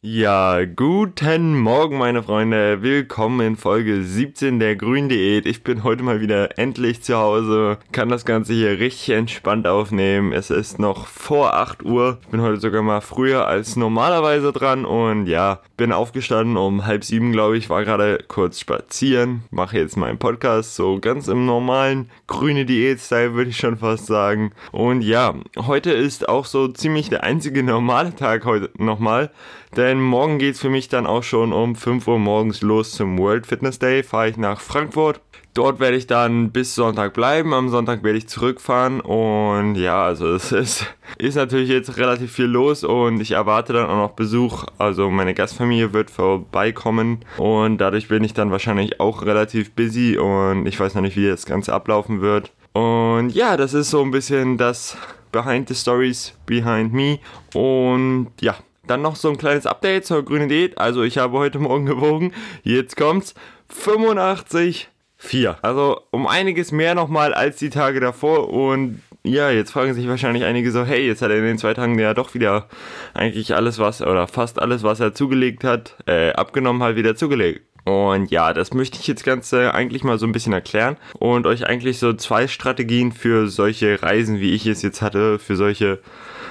Ja, guten Morgen, meine Freunde. Willkommen in Folge 17 der Grün Diät. Ich bin heute mal wieder endlich zu Hause, kann das Ganze hier richtig entspannt aufnehmen. Es ist noch vor 8 Uhr. Ich bin heute sogar mal früher als normalerweise dran und ja, bin aufgestanden um halb sieben, glaube ich, war gerade kurz spazieren, mache jetzt meinen Podcast so ganz im normalen grüne Diät-Style, würde ich schon fast sagen. Und ja, heute ist auch so ziemlich der einzige normale Tag heute nochmal. Denn morgen geht es für mich dann auch schon um 5 Uhr morgens los zum World Fitness Day. Fahre ich nach Frankfurt. Dort werde ich dann bis Sonntag bleiben. Am Sonntag werde ich zurückfahren. Und ja, also es ist, ist natürlich jetzt relativ viel los und ich erwarte dann auch noch Besuch. Also meine Gastfamilie wird vorbeikommen und dadurch bin ich dann wahrscheinlich auch relativ busy und ich weiß noch nicht, wie das Ganze ablaufen wird. Und ja, das ist so ein bisschen das Behind the Stories Behind Me. Und ja, dann noch so ein kleines Update zur grünen Diät. Also ich habe heute Morgen gewogen. Jetzt kommt's. 85,4. Also um einiges mehr nochmal als die Tage davor. Und ja, jetzt fragen sich wahrscheinlich einige so, hey, jetzt hat er in den zwei Tagen ja doch wieder eigentlich alles, was, oder fast alles, was er zugelegt hat, äh, abgenommen hat, wieder zugelegt. Und ja, das möchte ich jetzt ganz äh, eigentlich mal so ein bisschen erklären und euch eigentlich so zwei Strategien für solche Reisen, wie ich es jetzt hatte, für solche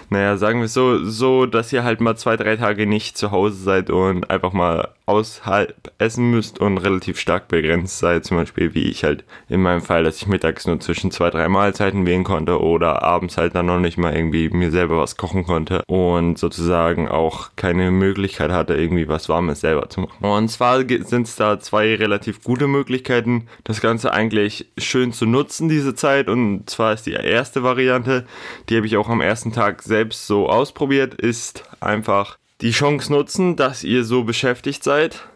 naja, sagen wir so, so, dass ihr halt mal zwei, drei Tage nicht zu Hause seid und einfach mal außerhalb essen müsst und relativ stark begrenzt seid, zum Beispiel wie ich halt in meinem Fall, dass ich mittags nur zwischen zwei, drei Mahlzeiten wählen konnte oder abends halt dann noch nicht mal irgendwie mir selber was kochen konnte und sozusagen auch keine Möglichkeit hatte, irgendwie was Warmes selber zu machen. Und zwar sind es da zwei relativ gute Möglichkeiten, das Ganze eigentlich schön zu nutzen, diese Zeit. Und zwar ist die erste Variante, die habe ich auch am ersten Tag selbst so ausprobiert, ist einfach die Chance nutzen, dass ihr so beschäftigt seid.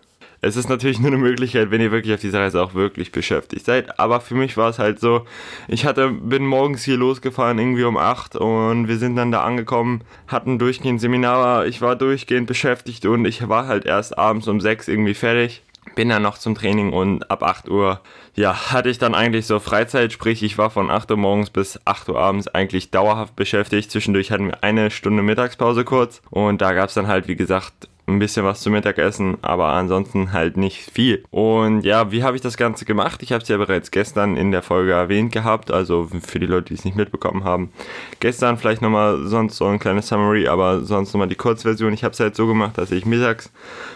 Es ist natürlich nur eine Möglichkeit, wenn ihr wirklich auf dieser Reise auch wirklich beschäftigt seid. Aber für mich war es halt so, ich hatte, bin morgens hier losgefahren, irgendwie um 8 und wir sind dann da angekommen, hatten durchgehend Seminar, ich war durchgehend beschäftigt und ich war halt erst abends um 6 irgendwie fertig. Bin dann noch zum Training und ab 8 Uhr, ja, hatte ich dann eigentlich so Freizeit, sprich ich war von 8 Uhr morgens bis 8 Uhr abends eigentlich dauerhaft beschäftigt. Zwischendurch hatten wir eine Stunde Mittagspause kurz und da gab es dann halt, wie gesagt, ein bisschen was zum Mittagessen, aber ansonsten halt nicht viel. Und ja, wie habe ich das Ganze gemacht? Ich habe es ja bereits gestern in der Folge erwähnt gehabt, also für die Leute, die es nicht mitbekommen haben. Gestern vielleicht nochmal sonst so ein kleines Summary, aber sonst nochmal die Kurzversion. Ich habe es halt so gemacht, dass ich mittags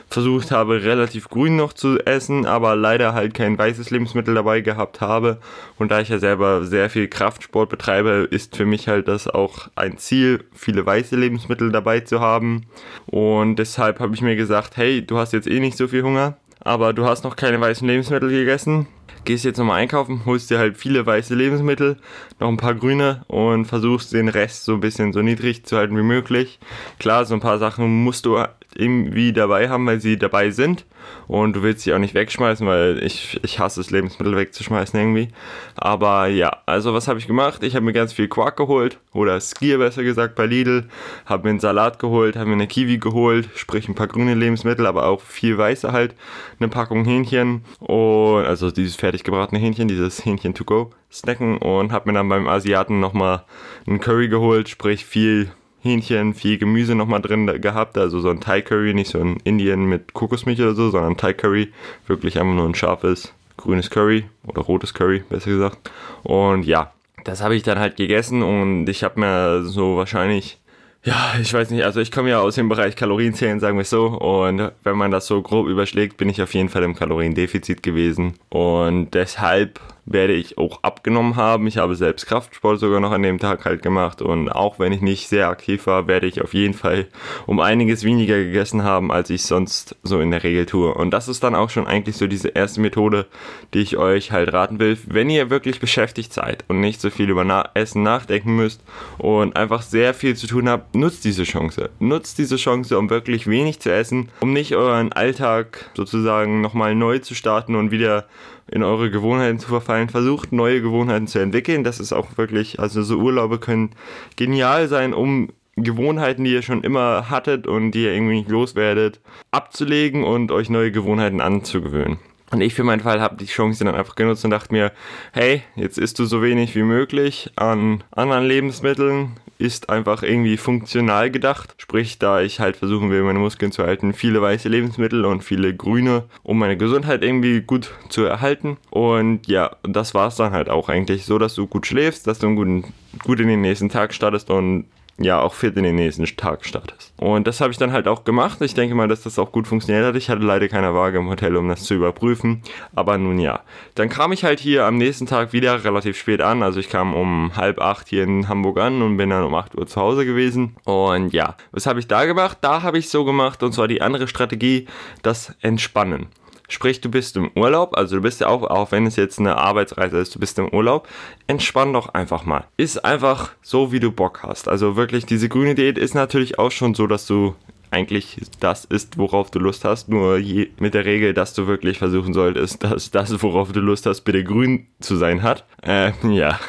versucht habe, relativ grün noch zu essen, aber leider halt kein weißes Lebensmittel dabei gehabt habe. Und da ich ja selber sehr viel Kraftsport betreibe, ist für mich halt das auch ein Ziel, viele weiße Lebensmittel dabei zu haben. Und deshalb habe ich mir gesagt, hey, du hast jetzt eh nicht so viel Hunger, aber du hast noch keine weißen Lebensmittel gegessen. Gehst jetzt nochmal einkaufen, holst dir halt viele weiße Lebensmittel, noch ein paar grüne und versuchst den Rest so ein bisschen so niedrig zu halten wie möglich. Klar, so ein paar Sachen musst du irgendwie dabei haben, weil sie dabei sind und du willst sie auch nicht wegschmeißen, weil ich, ich hasse es, Lebensmittel wegzuschmeißen irgendwie. Aber ja, also was habe ich gemacht? Ich habe mir ganz viel Quark geholt oder Skier besser gesagt bei Lidl, habe mir einen Salat geholt, habe mir eine Kiwi geholt, sprich ein paar grüne Lebensmittel, aber auch viel weiße halt, eine Packung Hähnchen und also dieses fertig gebratene Hähnchen, dieses Hähnchen to go snacken und habe mir dann beim Asiaten nochmal einen Curry geholt, sprich viel Hähnchen, viel Gemüse nochmal drin gehabt. Also so ein Thai Curry, nicht so ein Indien mit Kokosmilch oder so, sondern Thai Curry. Wirklich einfach nur ein scharfes grünes Curry oder rotes Curry, besser gesagt. Und ja, das habe ich dann halt gegessen und ich habe mir so wahrscheinlich ja, ich weiß nicht, also ich komme ja aus dem Bereich Kalorienzählen, sagen wir es so. Und wenn man das so grob überschlägt, bin ich auf jeden Fall im Kaloriendefizit gewesen. Und deshalb werde ich auch abgenommen haben. Ich habe selbst Kraftsport sogar noch an dem Tag halt gemacht und auch wenn ich nicht sehr aktiv war, werde ich auf jeden Fall um einiges weniger gegessen haben, als ich sonst so in der Regel tue. Und das ist dann auch schon eigentlich so diese erste Methode, die ich euch halt raten will. Wenn ihr wirklich beschäftigt seid und nicht so viel über Na Essen nachdenken müsst und einfach sehr viel zu tun habt, nutzt diese Chance. Nutzt diese Chance, um wirklich wenig zu essen, um nicht euren Alltag sozusagen nochmal neu zu starten und wieder in eure Gewohnheiten zu verfallen, versucht neue Gewohnheiten zu entwickeln. Das ist auch wirklich, also so Urlaube können genial sein, um Gewohnheiten, die ihr schon immer hattet und die ihr irgendwie nicht loswerdet, abzulegen und euch neue Gewohnheiten anzugewöhnen. Und ich für meinen Fall habe die Chance dann einfach genutzt und dachte mir, hey, jetzt isst du so wenig wie möglich an anderen Lebensmitteln, ist einfach irgendwie funktional gedacht. Sprich, da ich halt versuchen will, meine Muskeln zu halten, viele weiße Lebensmittel und viele grüne, um meine Gesundheit irgendwie gut zu erhalten. Und ja, das war es dann halt auch eigentlich so, dass du gut schläfst, dass du einen guten, gut in den nächsten Tag startest und ja auch fit in den nächsten Tag startest. Und das habe ich dann halt auch gemacht. Ich denke mal, dass das auch gut funktioniert hat. Ich hatte leider keine Waage im Hotel, um das zu überprüfen. Aber nun ja. Dann kam ich halt hier am nächsten Tag wieder relativ spät an. Also ich kam um halb acht hier in Hamburg an und bin dann um acht Uhr zu Hause gewesen. Und ja, was habe ich da gemacht? Da habe ich so gemacht und zwar die andere Strategie, das Entspannen. Sprich, du bist im Urlaub, also du bist ja auch, auch wenn es jetzt eine Arbeitsreise ist, du bist im Urlaub, entspann doch einfach mal. Ist einfach so, wie du Bock hast. Also wirklich, diese grüne Diät ist natürlich auch schon so, dass du eigentlich das ist, worauf du Lust hast, nur je, mit der Regel, dass du wirklich versuchen solltest, dass das, worauf du Lust hast, bitte grün zu sein hat. Äh, ja,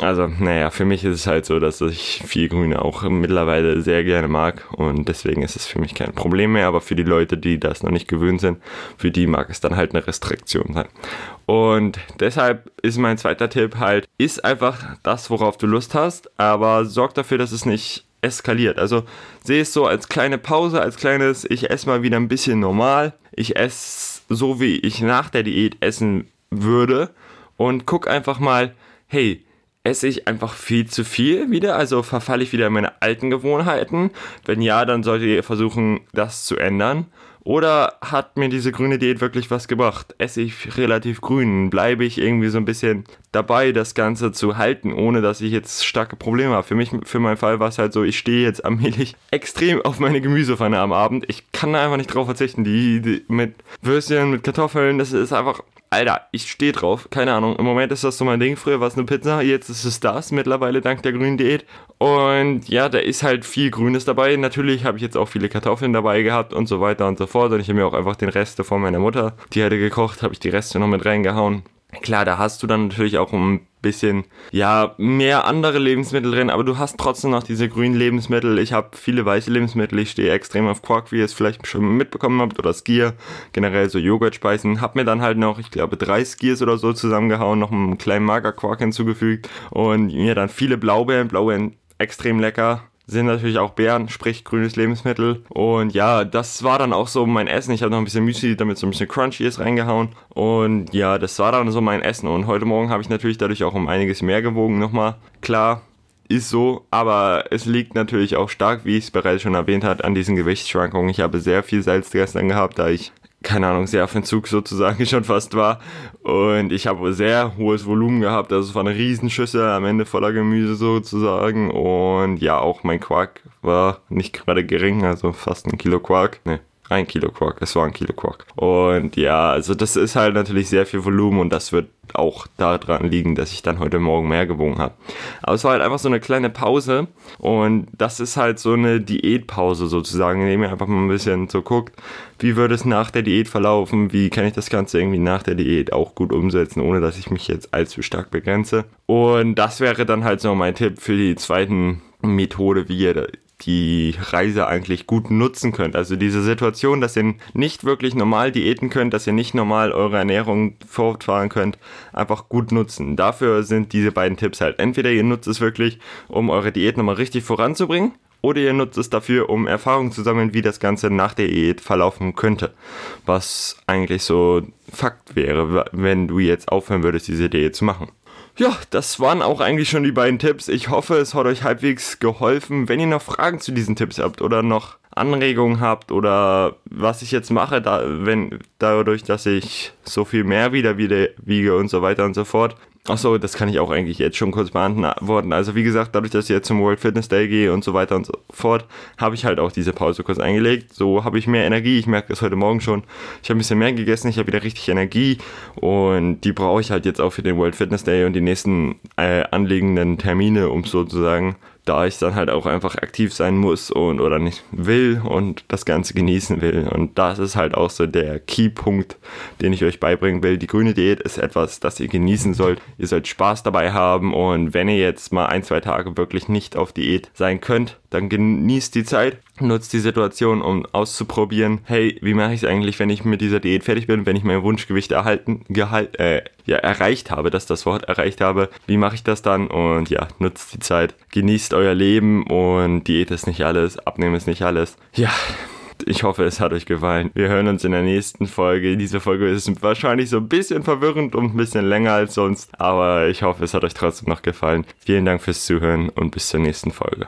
also, naja, für mich ist es halt so, dass ich viel Grüne auch mittlerweile sehr gerne mag und deswegen ist es für mich kein Problem mehr, aber für die Leute, die das noch nicht gewöhnt sind, für die mag es dann halt eine Restriktion sein. Und deshalb ist mein zweiter Tipp halt, ist einfach das, worauf du Lust hast, aber sorg dafür, dass es nicht eskaliert. Also sehe es so als kleine Pause, als kleines, ich esse mal wieder ein bisschen normal. Ich esse so, wie ich nach der Diät essen würde und guck einfach mal, hey, esse ich einfach viel zu viel wieder? Also verfalle ich wieder in meine alten Gewohnheiten? Wenn ja, dann solltet ihr versuchen, das zu ändern. Oder hat mir diese grüne Diät wirklich was gebracht? Esse ich relativ grün? Bleibe ich irgendwie so ein bisschen dabei, das Ganze zu halten, ohne dass ich jetzt starke Probleme habe? Für mich, für meinen Fall war es halt so, ich stehe jetzt allmählich extrem auf meine Gemüsepfanne am Abend. Ich kann da einfach nicht drauf verzichten. Die, die mit Würstchen, mit Kartoffeln, das ist einfach Alter, ich stehe drauf. Keine Ahnung. Im Moment ist das so mein Ding. Früher war es eine Pizza, jetzt ist es das mittlerweile dank der grünen Diät. Und ja, da ist halt viel Grünes dabei. Natürlich habe ich jetzt auch viele Kartoffeln dabei gehabt und so weiter und so fort. Und ich habe mir auch einfach den Rest von meiner Mutter, die hatte gekocht, habe ich die Reste noch mit reingehauen. Klar, da hast du dann natürlich auch ein bisschen, ja, mehr andere Lebensmittel drin, aber du hast trotzdem noch diese grünen Lebensmittel. Ich habe viele weiße Lebensmittel, ich stehe extrem auf Quark, wie ihr es vielleicht schon mitbekommen habt, oder Skier, generell so Joghurtspeisen. Hab mir dann halt noch, ich glaube, drei Skiers oder so zusammengehauen, noch einen kleinen Magerquark hinzugefügt und mir dann viele Blaubeeren, Blaubeeren extrem lecker sind natürlich auch Beeren, sprich grünes Lebensmittel. Und ja, das war dann auch so mein Essen. Ich habe noch ein bisschen Müsli, damit so ein bisschen Crunchy ist, reingehauen. Und ja, das war dann so mein Essen. Und heute Morgen habe ich natürlich dadurch auch um einiges mehr gewogen nochmal. Klar, ist so, aber es liegt natürlich auch stark, wie ich es bereits schon erwähnt habe, an diesen Gewichtsschwankungen. Ich habe sehr viel Salz gestern gehabt, da ich keine Ahnung, sehr auf Entzug sozusagen schon fast war. Und ich habe sehr hohes Volumen gehabt, also es war eine Riesenschüssel am Ende voller Gemüse sozusagen. Und ja, auch mein Quark war nicht gerade gering, also fast ein Kilo Quark. Ne, ein Kilo Quark, es war ein Kilo Quark. Und ja, also das ist halt natürlich sehr viel Volumen und das wird auch daran liegen, dass ich dann heute Morgen mehr gewogen habe. Aber es war halt einfach so eine kleine Pause und das ist halt so eine Diätpause sozusagen, indem ihr einfach mal ein bisschen so guckt, wie würde es nach der Diät verlaufen, wie kann ich das Ganze irgendwie nach der Diät auch gut umsetzen, ohne dass ich mich jetzt allzu stark begrenze. Und das wäre dann halt so mein Tipp für die zweiten Methode, wie ihr die Reise eigentlich gut nutzen könnt. Also diese Situation, dass ihr nicht wirklich normal diäten könnt, dass ihr nicht normal eure Ernährung fortfahren könnt, einfach gut nutzen. Dafür sind diese beiden Tipps halt. Entweder ihr nutzt es wirklich, um eure Diät nochmal richtig voranzubringen, oder ihr nutzt es dafür, um Erfahrung zu sammeln, wie das Ganze nach der Diät verlaufen könnte. Was eigentlich so Fakt wäre, wenn du jetzt aufhören würdest, diese Diät zu machen. Ja, das waren auch eigentlich schon die beiden Tipps. Ich hoffe, es hat euch halbwegs geholfen. Wenn ihr noch Fragen zu diesen Tipps habt oder noch Anregungen habt oder was ich jetzt mache, da, wenn, dadurch, dass ich so viel mehr wieder wiege und so weiter und so fort, Achso, das kann ich auch eigentlich jetzt schon kurz beantworten. Also wie gesagt, dadurch, dass ich jetzt zum World Fitness Day gehe und so weiter und so fort, habe ich halt auch diese Pause kurz eingelegt. So habe ich mehr Energie. Ich merke das heute Morgen schon. Ich habe ein bisschen mehr gegessen, ich habe wieder richtig Energie und die brauche ich halt jetzt auch für den World Fitness Day und die nächsten äh, anliegenden Termine, um sozusagen da ich dann halt auch einfach aktiv sein muss und oder nicht will und das Ganze genießen will. Und das ist halt auch so der Keypunkt, den ich euch beibringen will. Die grüne Diät ist etwas, das ihr genießen sollt. Ihr sollt Spaß dabei haben und wenn ihr jetzt mal ein, zwei Tage wirklich nicht auf Diät sein könnt, dann genießt die Zeit, nutzt die Situation, um auszuprobieren, hey, wie mache ich es eigentlich, wenn ich mit dieser Diät fertig bin, wenn ich mein Wunschgewicht erhalten, gehalt, äh, ja, erreicht habe, dass das Wort erreicht habe, wie mache ich das dann? Und ja, nutzt die Zeit, genießt euer Leben und Diät ist nicht alles, Abnehmen ist nicht alles. Ja, ich hoffe, es hat euch gefallen. Wir hören uns in der nächsten Folge. Diese Folge ist wahrscheinlich so ein bisschen verwirrend und ein bisschen länger als sonst, aber ich hoffe, es hat euch trotzdem noch gefallen. Vielen Dank fürs Zuhören und bis zur nächsten Folge.